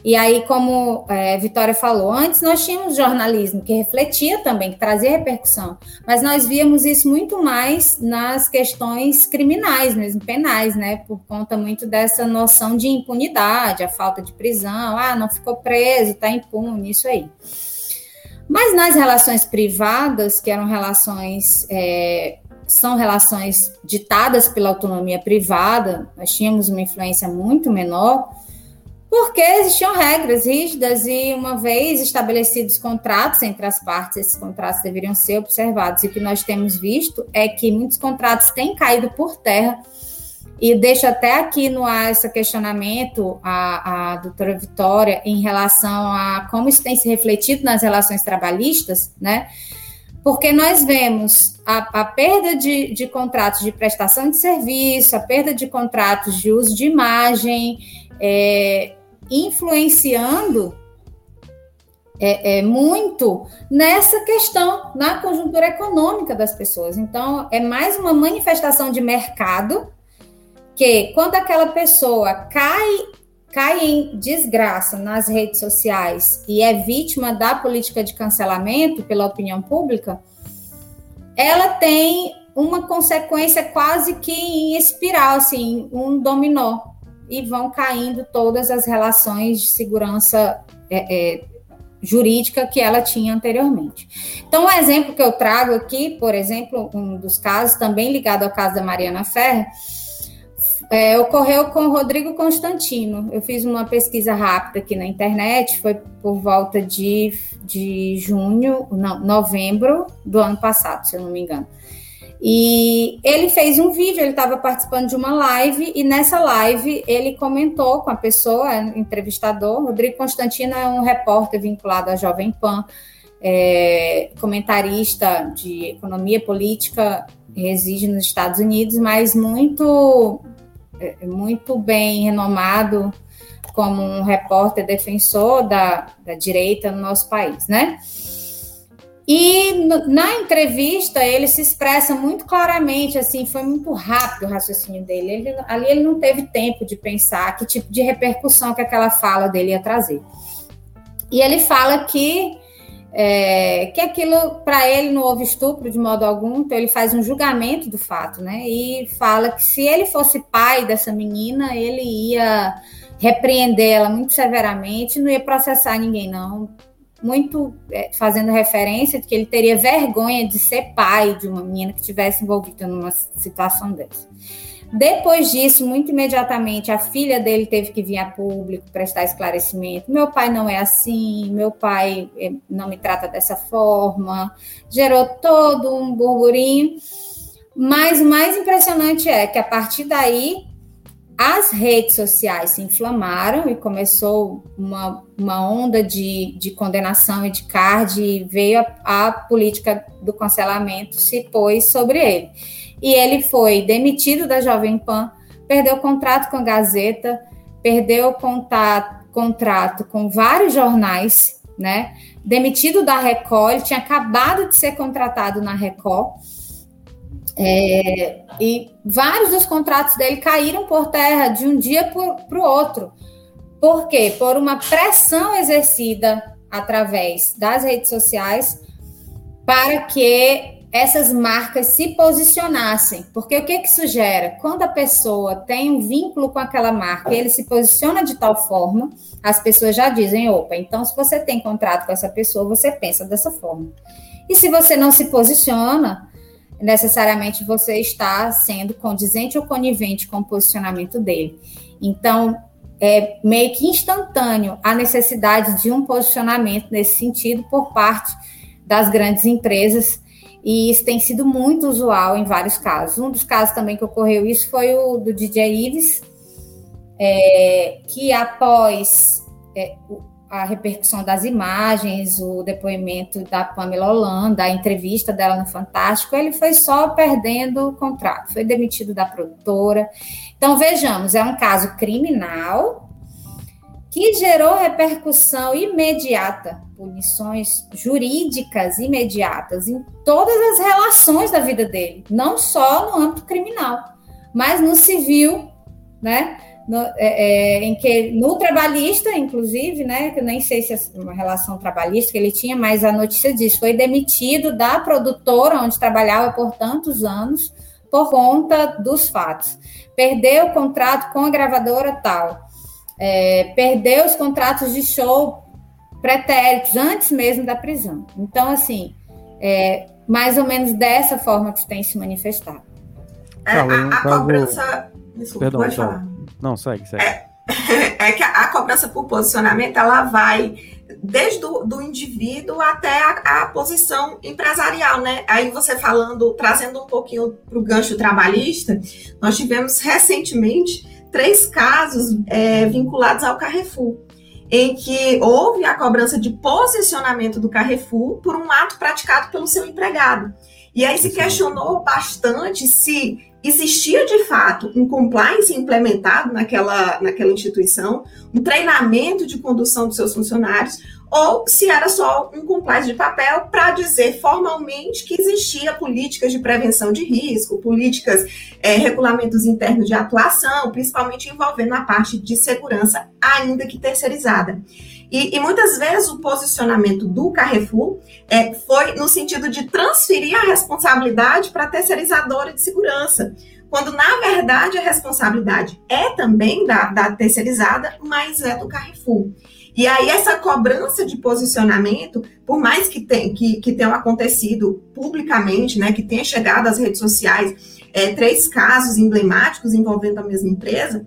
E aí, como é, Vitória falou, antes nós tínhamos jornalismo que refletia também, que trazia repercussão, mas nós víamos isso muito mais nas questões criminais, mesmo penais, né? Por conta muito dessa noção de impunidade, a falta de prisão, ah, não ficou preso, está impune, isso aí. Mas nas relações privadas, que eram relações é, são relações ditadas pela autonomia privada, nós tínhamos uma influência muito menor, porque existiam regras rígidas e, uma vez estabelecidos contratos entre as partes, esses contratos deveriam ser observados. E o que nós temos visto é que muitos contratos têm caído por terra. E deixo até aqui no ar esse questionamento à, à doutora Vitória em relação a como isso tem se refletido nas relações trabalhistas, né? Porque nós vemos a, a perda de, de contratos de prestação de serviço, a perda de contratos de uso de imagem, é, influenciando é, é, muito nessa questão, na conjuntura econômica das pessoas. Então, é mais uma manifestação de mercado que, quando aquela pessoa cai, cai em desgraça nas redes sociais e é vítima da política de cancelamento pela opinião pública, ela tem uma consequência quase que em espiral, assim, um dominó e vão caindo todas as relações de segurança é, é, jurídica que ela tinha anteriormente. Então, um exemplo que eu trago aqui, por exemplo, um dos casos, também ligado ao caso da Mariana Ferre, é, ocorreu com o Rodrigo Constantino. Eu fiz uma pesquisa rápida aqui na internet, foi por volta de, de junho, não, novembro do ano passado, se eu não me engano. E ele fez um vídeo, ele estava participando de uma live, e nessa live ele comentou com a pessoa, entrevistador. Rodrigo Constantino é um repórter vinculado à Jovem Pan, é, comentarista de economia política, reside nos Estados Unidos, mas muito, é, muito bem renomado como um repórter defensor da, da direita no nosso país, né? E na entrevista ele se expressa muito claramente, assim, foi muito rápido o raciocínio dele. Ele, ali ele não teve tempo de pensar que tipo de repercussão que aquela fala dele ia trazer. E ele fala que é, que aquilo para ele não houve estupro de modo algum, então ele faz um julgamento do fato, né? E fala que se ele fosse pai dessa menina, ele ia repreender ela muito severamente, não ia processar ninguém, não, muito é, fazendo referência de que ele teria vergonha de ser pai de uma menina que tivesse envolvida numa situação dessa. Depois disso, muito imediatamente, a filha dele teve que vir a público prestar esclarecimento. Meu pai não é assim, meu pai é, não me trata dessa forma. Gerou todo um burburinho. Mas o mais impressionante é que a partir daí as redes sociais se inflamaram e começou uma, uma onda de, de condenação e de card, e veio a, a política do cancelamento, se pôs sobre ele. E ele foi demitido da Jovem Pan, perdeu contrato com a Gazeta, perdeu contato, contrato com vários jornais, né? Demitido da Record, ele tinha acabado de ser contratado na Record é, e vários dos contratos dele caíram por terra de um dia para o outro. Por quê? Por uma pressão exercida através das redes sociais para que essas marcas se posicionassem. Porque o que, que isso gera? Quando a pessoa tem um vínculo com aquela marca ele se posiciona de tal forma, as pessoas já dizem: opa, então se você tem contrato com essa pessoa, você pensa dessa forma. E se você não se posiciona, necessariamente você está sendo condizente ou conivente com o posicionamento dele. Então, é meio que instantâneo a necessidade de um posicionamento nesse sentido por parte das grandes empresas, e isso tem sido muito usual em vários casos. Um dos casos também que ocorreu isso foi o do DJ Ives, é, que após é, a repercussão das imagens, o depoimento da Pamela Holanda, a entrevista dela no Fantástico, ele foi só perdendo o contrato, foi demitido da produtora. Então, vejamos, é um caso criminal que gerou repercussão imediata, punições jurídicas imediatas em todas as relações da vida dele, não só no âmbito criminal, mas no civil, né? no, é, é, em que no trabalhista, inclusive, né, que eu nem sei se é uma relação trabalhista que ele tinha, mas a notícia diz foi demitido da produtora onde trabalhava por tantos anos por conta dos fatos. Perdeu o contrato com a gravadora tal, é, perdeu os contratos de show pretéritos antes mesmo da prisão. Então, assim, é mais ou menos dessa forma que tem se manifestado. É, a, a cobrança. Desculpa, Perdão, pode falar. Não, segue, segue. É, é que a, a, cobrança por posicionamento ela vai desde do, do indivíduo até a, a, posição empresarial, né? Aí você falando, trazendo um pouquinho para o gancho trabalhista, nós tivemos recentemente três casos é, vinculados ao Carrefour, em que houve a cobrança de posicionamento do Carrefour por um ato praticado pelo seu empregado. E aí se questionou bastante se existia de fato um compliance implementado naquela, naquela instituição, um treinamento de condução dos seus funcionários, ou se era só um compliance de papel para dizer formalmente que existia políticas de prevenção de risco, políticas, é, regulamentos internos de atuação, principalmente envolvendo a parte de segurança, ainda que terceirizada. E, e, muitas vezes o posicionamento do Carrefour é, foi no sentido de transferir a responsabilidade para a terceirizadora de segurança, quando na verdade a responsabilidade é também da, da terceirizada, mas é do Carrefour. E aí essa cobrança de posicionamento, por mais que, tem, que, que acontecido publicamente, né, que tenha chegado às redes sociais é, três casos emblemáticos envolvendo a mesma empresa,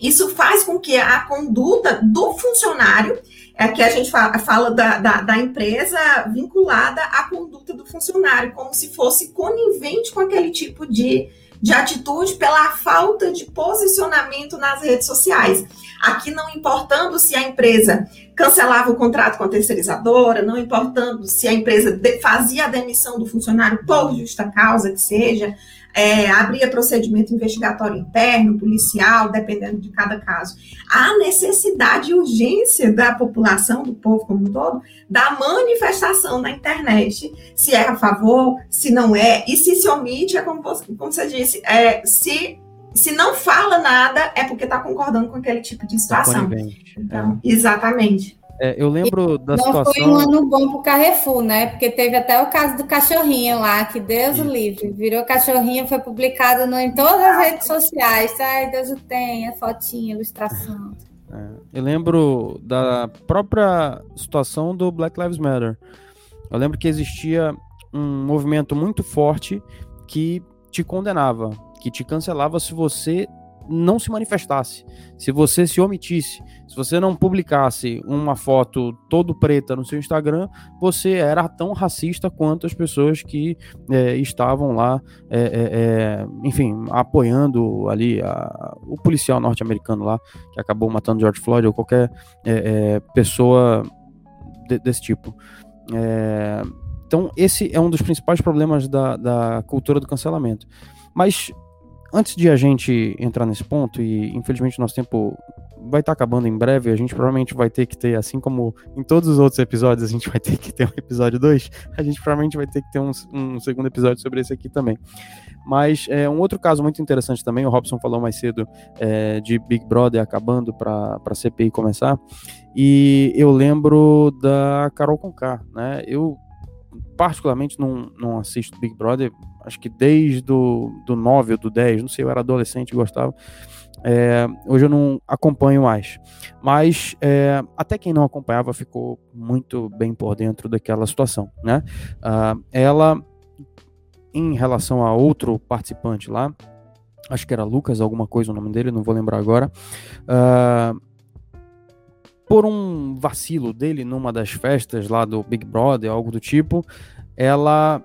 isso faz com que a conduta do funcionário, é que a gente fala, fala da, da, da, empresa vinculada à conduta do funcionário, como se fosse conivente com aquele tipo de, de atitude pela falta de posicionamento nas redes sociais. Aqui não importando se a empresa cancelava o contrato com a terceirizadora, não importando se a empresa fazia a demissão do funcionário por justa causa que seja, é, abria procedimento investigatório interno, policial, dependendo de cada caso. A necessidade e urgência da população, do povo como um todo, da manifestação na internet, se é a favor, se não é, e se se omite, é como, como você disse, é, se se não fala nada, é porque está concordando com aquele tipo de situação. Então, é. Exatamente. É, eu lembro da não situação. Não foi um ano bom para o Carrefour, né? Porque teve até o caso do cachorrinho lá, que Deus o livre. Virou cachorrinho, foi publicado no, em todas as redes sociais. Ai, Deus o tenha, fotinha, ilustração. É, eu lembro da própria situação do Black Lives Matter. Eu lembro que existia um movimento muito forte que te condenava, que te cancelava se você não se manifestasse, se você se omitisse, se você não publicasse uma foto todo preta no seu Instagram, você era tão racista quanto as pessoas que é, estavam lá, é, é, é enfim, apoiando ali a, o policial norte-americano lá, que acabou matando George Floyd, ou qualquer é, é, pessoa de, desse tipo. então, esse é um dos principais problemas da, da cultura do cancelamento. Mas antes de a gente entrar nesse ponto, e infelizmente nosso tempo vai estar tá acabando em breve, a gente provavelmente vai ter que ter, assim como em todos os outros episódios, a gente vai ter que ter um episódio 2, a gente provavelmente vai ter que ter um, um segundo episódio sobre esse aqui também. Mas é, um outro caso muito interessante também, o Robson falou mais cedo é, de Big Brother acabando para a CPI começar, e eu lembro da Carol Conká, né? Eu particularmente não, não assisto Big Brother, acho que desde do, do 9 ou do 10, não sei, eu era adolescente e gostava. É, hoje eu não acompanho mais. Mas é, até quem não acompanhava ficou muito bem por dentro daquela situação. Né? Uh, ela, em relação a outro participante lá, acho que era Lucas, alguma coisa o nome dele, não vou lembrar agora. Uh, por um vacilo dele numa das festas lá do Big Brother, algo do tipo, ela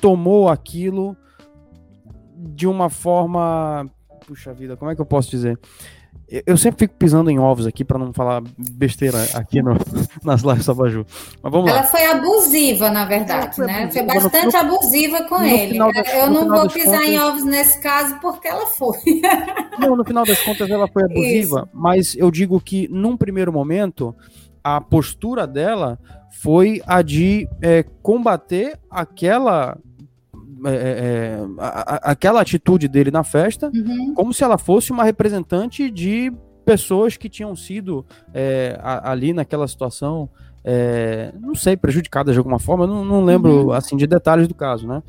tomou aquilo de uma forma puxa vida, como é que eu posso dizer? Eu sempre fico pisando em ovos aqui para não falar besteira aqui no, nas lives Sabaju. Mas vamos Ela lá. foi abusiva, na verdade, foi né? Abusiva. Foi bastante no, abusiva com ele. Das, eu não vou pisar contas... em ovos nesse caso porque ela foi. Não, no final das contas ela foi abusiva, Isso. mas eu digo que num primeiro momento a postura dela foi a de é, combater aquela é, é, é, a, aquela atitude dele na festa uhum. como se ela fosse uma representante de pessoas que tinham sido é, a, ali naquela situação, é, não sei, prejudicadas de alguma forma, não, não lembro uhum. assim de detalhes do caso, né?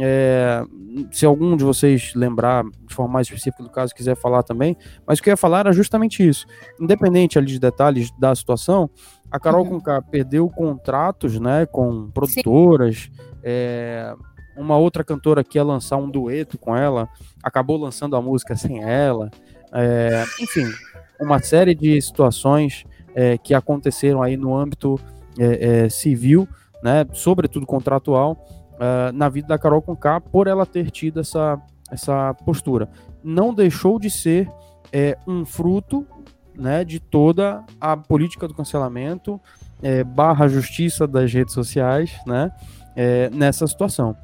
É, se algum de vocês lembrar de forma mais específica do caso, quiser falar também, mas o que eu ia falar era justamente isso. Independente ali de detalhes da situação, a Carol uhum. Conká perdeu contratos né, com produtoras, é, uma outra cantora que ia lançar um dueto com ela, acabou lançando a música sem ela. É, enfim, uma série de situações é, que aconteceram aí no âmbito é, é civil, né, sobretudo contratual, é, na vida da Carol Conká, por ela ter tido essa, essa postura. Não deixou de ser é, um fruto né, de toda a política do cancelamento barra justiça das redes sociais né, nessa situação.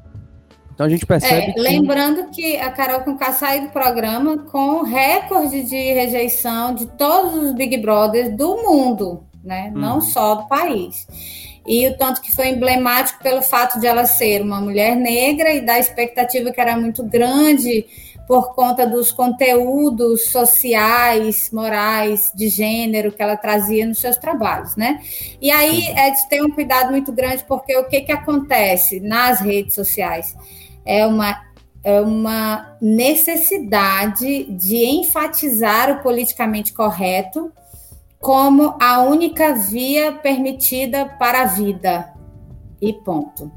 Então a gente percebe. É, que... Lembrando que a Carol Conká saiu do programa com recorde de rejeição de todos os Big Brothers do mundo, né? Hum. Não só do país. E o tanto que foi emblemático pelo fato de ela ser uma mulher negra e da expectativa que era muito grande por conta dos conteúdos sociais, morais, de gênero que ela trazia nos seus trabalhos, né? E aí é de ter um cuidado muito grande, porque o que, que acontece nas redes sociais? É uma, é uma necessidade de enfatizar o politicamente correto como a única via permitida para a vida. E ponto.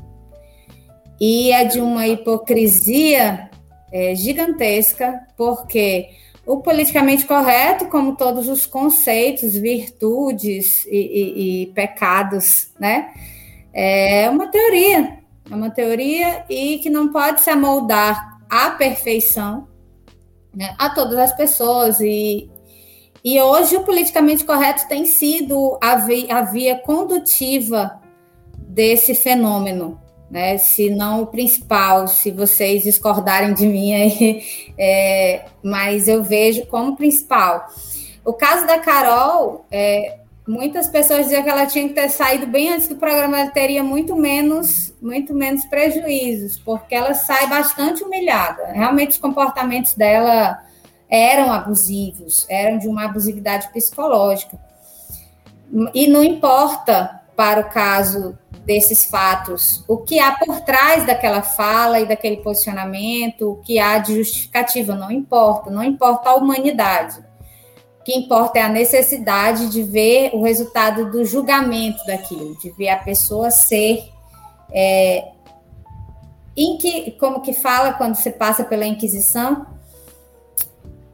E é de uma hipocrisia é, gigantesca, porque o politicamente correto, como todos os conceitos, virtudes e, e, e pecados, né? É uma teoria é uma teoria e que não pode se amoldar à perfeição né, a todas as pessoas. E, e hoje o politicamente correto tem sido a via, a via condutiva desse fenômeno. Né, se não o principal, se vocês discordarem de mim aí, é, mas eu vejo como principal. O caso da Carol, é, muitas pessoas diziam que ela tinha que ter saído bem antes do programa, ela teria muito menos, muito menos prejuízos, porque ela sai bastante humilhada. Realmente os comportamentos dela eram abusivos, eram de uma abusividade psicológica. E não importa para o caso desses fatos o que há por trás daquela fala e daquele posicionamento, o que há de justificativa, não importa, não importa a humanidade que importa é a necessidade de ver o resultado do julgamento daquilo, de ver a pessoa ser. É, inqui, como que fala quando você passa pela Inquisição?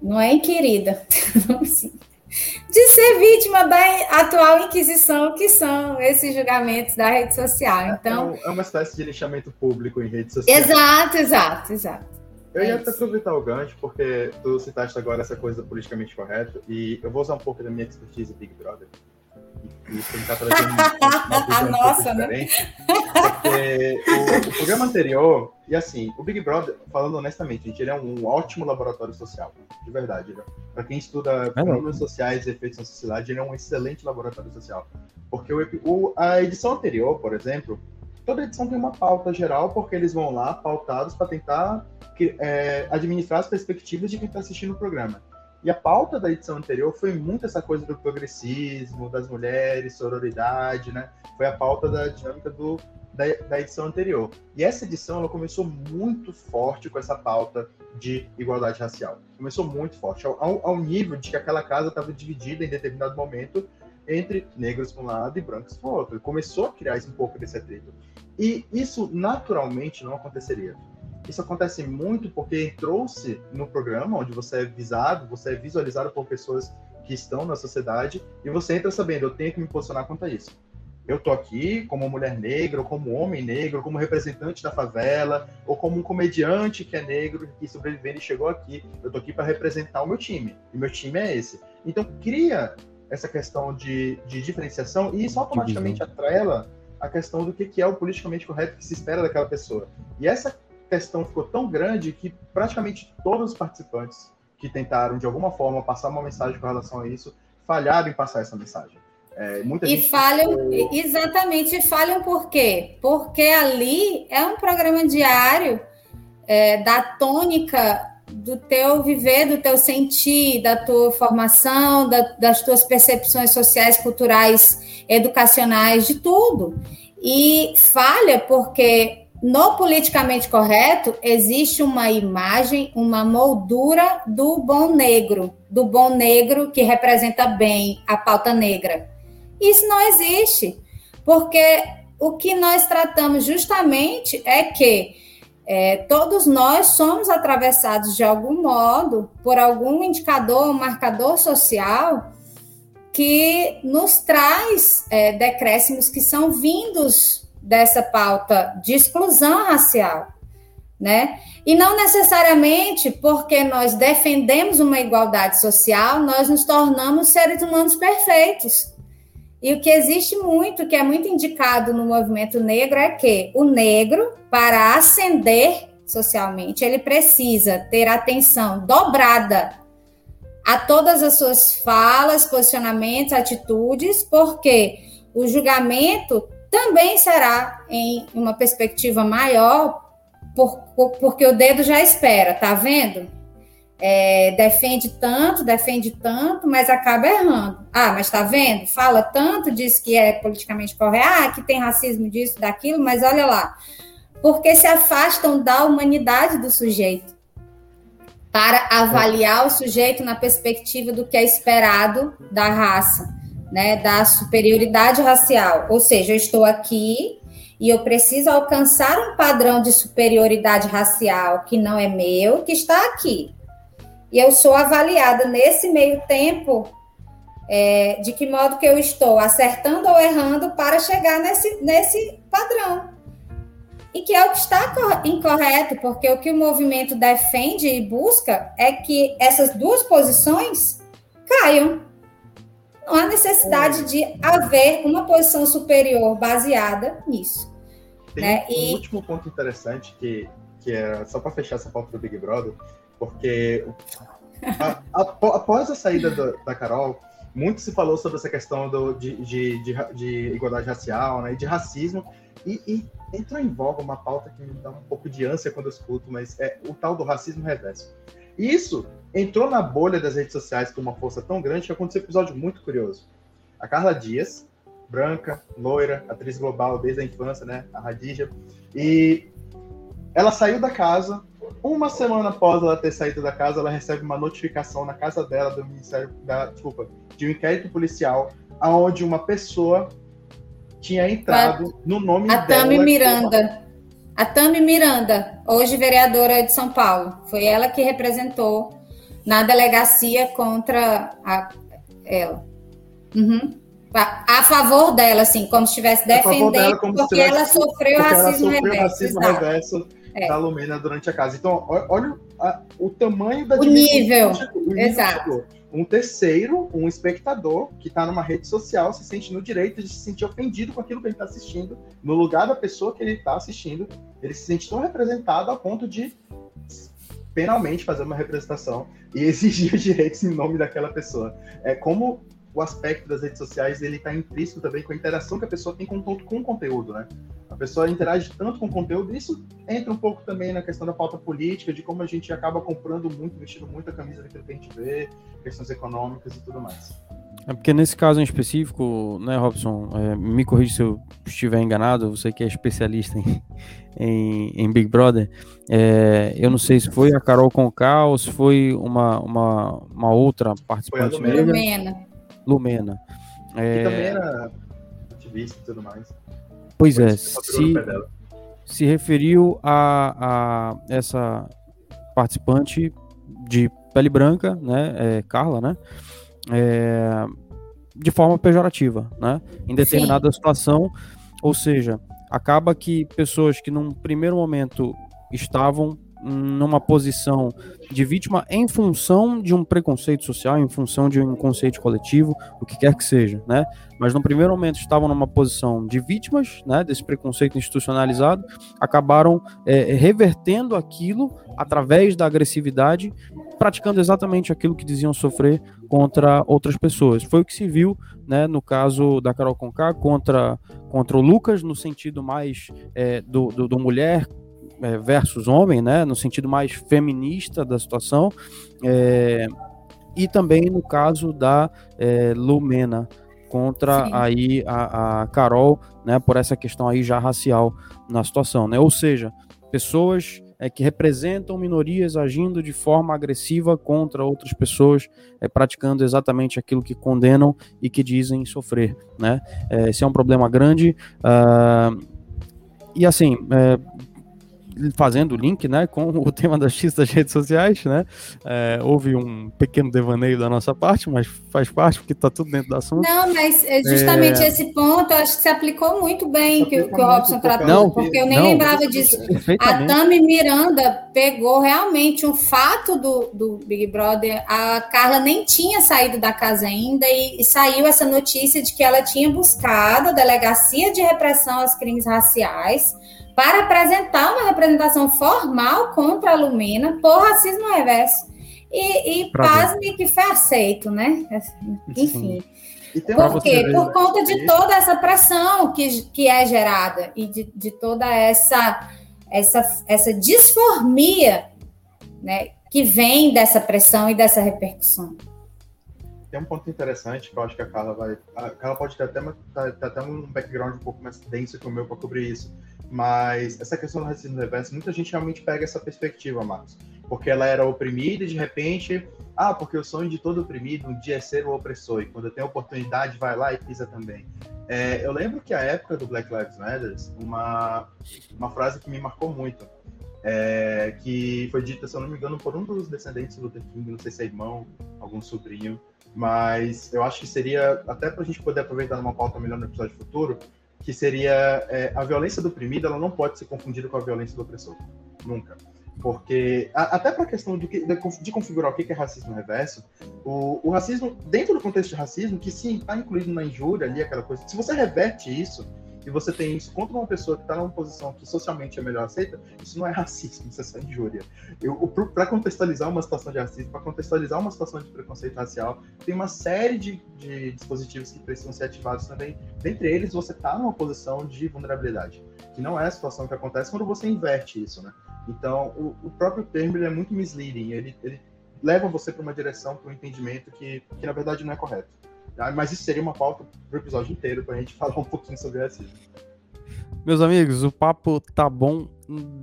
Não é inquirida. de ser vítima da atual Inquisição, que são esses julgamentos da rede social. Então, é uma espécie de lixamento público em rede social. Exato, exato, exato. Eu ia até aproveitar o gancho, porque tu citaste agora essa coisa do politicamente correto, e eu vou usar um pouco da minha expertise Big Brother. E, tentar trazer uma, uma Nossa, um né? Porque o, o, programa anterior, e assim, o Big Brother, falando honestamente, gente, ele é um ótimo laboratório social, de verdade. Né? Para quem estuda fenômenos sociais e efeitos na sociedade, ele é um excelente laboratório social. Porque o, o, a edição anterior, por exemplo, toda edição tem uma pauta geral, porque eles vão lá pautados para tentar que, é, administrar as perspectivas de quem está assistindo o programa. E a pauta da edição anterior foi muito essa coisa do progressismo, das mulheres, sororidade, né? Foi a pauta da dinâmica do, da, da, edição anterior. E essa edição ela começou muito forte com essa pauta de igualdade racial. Começou muito forte, ao, ao nível de que aquela casa estava dividida em determinado momento entre negros por um lado e brancos por outro. Começou a criar um pouco desse atrito. E isso naturalmente não aconteceria. Isso acontece muito porque entrou-se no programa onde você é visado, você é visualizado por pessoas que estão na sociedade e você entra sabendo, eu tenho que me posicionar quanto a isso. Eu tô aqui como mulher negra, ou como homem negro, ou como representante da favela, ou como um comediante que é negro e sobrevivendo e chegou aqui. Eu tô aqui para representar o meu time. E meu time é esse. Então cria essa questão de, de diferenciação e isso automaticamente atrela a questão do que, que é o politicamente correto que se espera daquela pessoa. E essa questão ficou tão grande que praticamente todos os participantes que tentaram, de alguma forma, passar uma mensagem com relação a isso, falharam em passar essa mensagem. É, e falham, ficou... exatamente, falham por quê? Porque ali é um programa diário é, da tônica do teu viver, do teu sentir, da tua formação, da, das tuas percepções sociais, culturais, educacionais, de tudo. E falha porque no politicamente correto, existe uma imagem, uma moldura do bom negro, do bom negro que representa bem a pauta negra. Isso não existe, porque o que nós tratamos justamente é que é, todos nós somos atravessados de algum modo por algum indicador, um marcador social que nos traz é, decréscimos que são vindos dessa pauta de exclusão racial, né? E não necessariamente porque nós defendemos uma igualdade social, nós nos tornamos seres humanos perfeitos. E o que existe muito, que é muito indicado no movimento negro, é que o negro, para ascender socialmente, ele precisa ter atenção dobrada a todas as suas falas, posicionamentos, atitudes, porque o julgamento também será em uma perspectiva maior, por, por, porque o dedo já espera, tá vendo? É, defende tanto, defende tanto, mas acaba errando. Ah, mas tá vendo? Fala tanto, diz que é politicamente correto, ah, que tem racismo disso, daquilo, mas olha lá. Porque se afastam da humanidade do sujeito para avaliar o sujeito na perspectiva do que é esperado da raça né, da superioridade racial. Ou seja, eu estou aqui e eu preciso alcançar um padrão de superioridade racial que não é meu, que está aqui. E eu sou avaliada nesse meio tempo é, de que modo que eu estou acertando ou errando para chegar nesse, nesse padrão. E que é o que está incorreto, porque o que o movimento defende e busca é que essas duas posições caiam não há necessidade de haver uma posição superior baseada nisso. Tem né? um e... último ponto interessante que, que é só para fechar essa pauta do Big Brother, porque a, a, após a saída do, da Carol, muito se falou sobre essa questão do, de, de, de, de igualdade racial, né, e de racismo, e, e, entrou em voga uma pauta que me dá um pouco de ânsia quando eu escuto, mas é o tal do racismo reverso. Isso entrou na bolha das redes sociais com uma força tão grande que aconteceu um episódio muito curioso. A Carla Dias, branca, loira, atriz global desde a infância, né? A Radija. E ela saiu da casa. Uma semana após ela ter saído da casa, ela recebe uma notificação na casa dela do Ministério da, desculpa, de um inquérito policial, aonde uma pessoa tinha entrado a, no nome a dela. A Tami Miranda. A Tami Miranda, hoje vereadora de São Paulo, foi ela que representou na delegacia contra a, ela. Uhum. A, a, favor dela, assim, como se estivesse defendendo, dela, porque ela sofreu racismo ela sofreu reverso. Racismo reverso é. da Lumena durante a casa. Então, olha a, o tamanho da o nível. O Exato. Um terceiro, um espectador que está numa rede social se sente no direito de se sentir ofendido com aquilo que ele está assistindo, no lugar da pessoa que ele está assistindo, ele se sente tão representado a ponto de penalmente fazer uma representação e exigir os direitos em nome daquela pessoa. É como o aspecto das redes sociais ele está implícito também com a interação que a pessoa tem com, com o conteúdo, né? A pessoa interage tanto com o conteúdo, isso entra um pouco também na questão da pauta política, de como a gente acaba comprando muito, vestindo muita camisa daquilo que a gente vê, questões econômicas e tudo mais. É porque nesse caso em específico, né, Robson, é, me corrija se eu estiver enganado, você que é especialista em, em, em Big Brother, é, eu não sei se foi a Carol Conká ou se foi uma, uma, uma outra participante. Foi a Lumena. Lumena. É... E também era ativista e tudo mais. Pois é, se, se referiu a, a essa participante de pele branca, né, é, Carla, né, é, de forma pejorativa, né, em determinada Sim. situação, ou seja, acaba que pessoas que num primeiro momento estavam numa posição de vítima em função de um preconceito social, em função de um conceito coletivo, o que quer que seja, né? Mas no primeiro momento estavam numa posição de vítimas, né, desse preconceito institucionalizado, acabaram é, revertendo aquilo através da agressividade, praticando exatamente aquilo que diziam sofrer contra outras pessoas. Foi o que se viu, né, no caso da Carol Conká contra contra o Lucas, no sentido mais é, do, do, do mulher é, versus homem, né, no sentido mais feminista da situação, é, e também no caso da é, Lumena contra Sim. aí a, a, Carol, né, por essa questão aí já racial na situação, né, ou seja, pessoas é, que representam minorias agindo de forma agressiva contra outras pessoas, é, praticando exatamente aquilo que condenam e que dizem sofrer, né, é, esse é um problema grande, uh, e assim, é, fazendo o link, né, com o tema da X das redes sociais, né, é, houve um pequeno devaneio da nossa parte, mas faz parte, porque está tudo dentro do assunto. Não, mas é justamente é... esse ponto, eu acho que se aplicou muito bem que, que, o Robson tratou, não, porque eu nem não, lembrava disso. A Tami Miranda pegou realmente o fato do, do Big Brother, a Carla nem tinha saído da casa ainda, e, e saiu essa notícia de que ela tinha buscado a Delegacia de Repressão aos Crimes Raciais, para apresentar uma representação formal contra a Lumena por racismo reverso. E, e pasme que foi aceito, né? Enfim. Por quê? Por conta de toda essa pressão que, que é gerada e de, de toda essa, essa, essa disformia né, que vem dessa pressão e dessa repercussão tem um ponto interessante que eu acho que a Carla vai. A Carla pode ter até, uma, ter até um background um pouco mais denso que o meu para cobrir isso. Mas essa questão do racismo reverso, muita gente realmente pega essa perspectiva, Marcos. Porque ela era oprimida e de repente, ah, porque o sonho de todo oprimido um dia é ser o opressor. E quando tem oportunidade, vai lá e pisa também. É, eu lembro que a época do Black Lives Matter, uma, uma frase que me marcou muito. É, que foi dita, se eu não me engano, por um dos descendentes do Luther King, não sei se é irmão, algum sobrinho, mas eu acho que seria, até para a gente poder aproveitar numa pauta melhor no episódio futuro, que seria é, a violência do oprimido, ela não pode ser confundida com a violência do opressor. Nunca. Porque, a, até para a questão de, de, configurar o que é racismo reverso, o, o racismo, dentro do contexto de racismo, que sim, está incluído na injúria ali, aquela coisa, se você reverte isso, e você tem isso contra uma pessoa que está numa posição que socialmente é melhor aceita, isso não é racismo, isso é só injúria. Para contextualizar uma situação de racismo, para contextualizar uma situação de preconceito racial, tem uma série de, de dispositivos que precisam ser ativados também. Dentre eles, você está numa posição de vulnerabilidade, que não é a situação que acontece quando você inverte isso, né? Então, o, o próprio termo é muito misleading, ele, ele leva você para uma direção, para um entendimento que, que na verdade não é correto. Tá? Mas isso seria uma pauta para o episódio inteiro para a gente falar um pouquinho sobre racismo. Meus amigos, o papo tá bom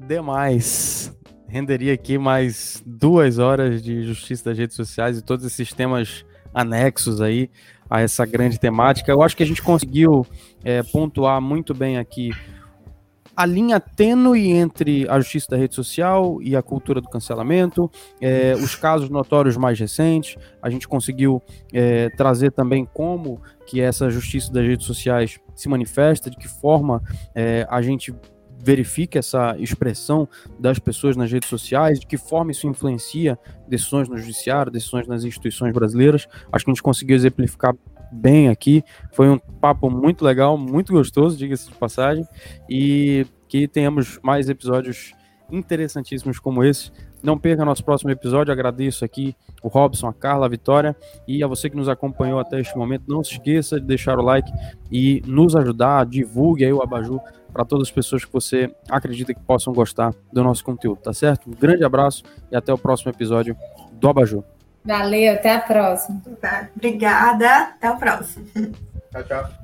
demais. Renderia aqui mais duas horas de justiça das redes sociais e todos esses temas anexos aí a essa grande temática. Eu acho que a gente conseguiu é, pontuar muito bem aqui a linha tênue entre a justiça da rede social e a cultura do cancelamento, é, os casos notórios mais recentes, a gente conseguiu é, trazer também como que essa justiça das redes sociais se manifesta, de que forma é, a gente verifica essa expressão das pessoas nas redes sociais, de que forma isso influencia decisões no judiciário, decisões nas instituições brasileiras. Acho que a gente conseguiu exemplificar bem aqui. Foi um papo muito legal, muito gostoso, diga-se de passagem. E que tenhamos mais episódios interessantíssimos como esse. Não perca nosso próximo episódio. Agradeço aqui o Robson, a Carla, a Vitória e a você que nos acompanhou até este momento. Não se esqueça de deixar o like e nos ajudar. Divulgue aí o Abaju para todas as pessoas que você acredita que possam gostar do nosso conteúdo, tá certo? Um grande abraço e até o próximo episódio do Abaju. Valeu, até a próxima. Tá, obrigada, até o próximo. Tchau, tchau.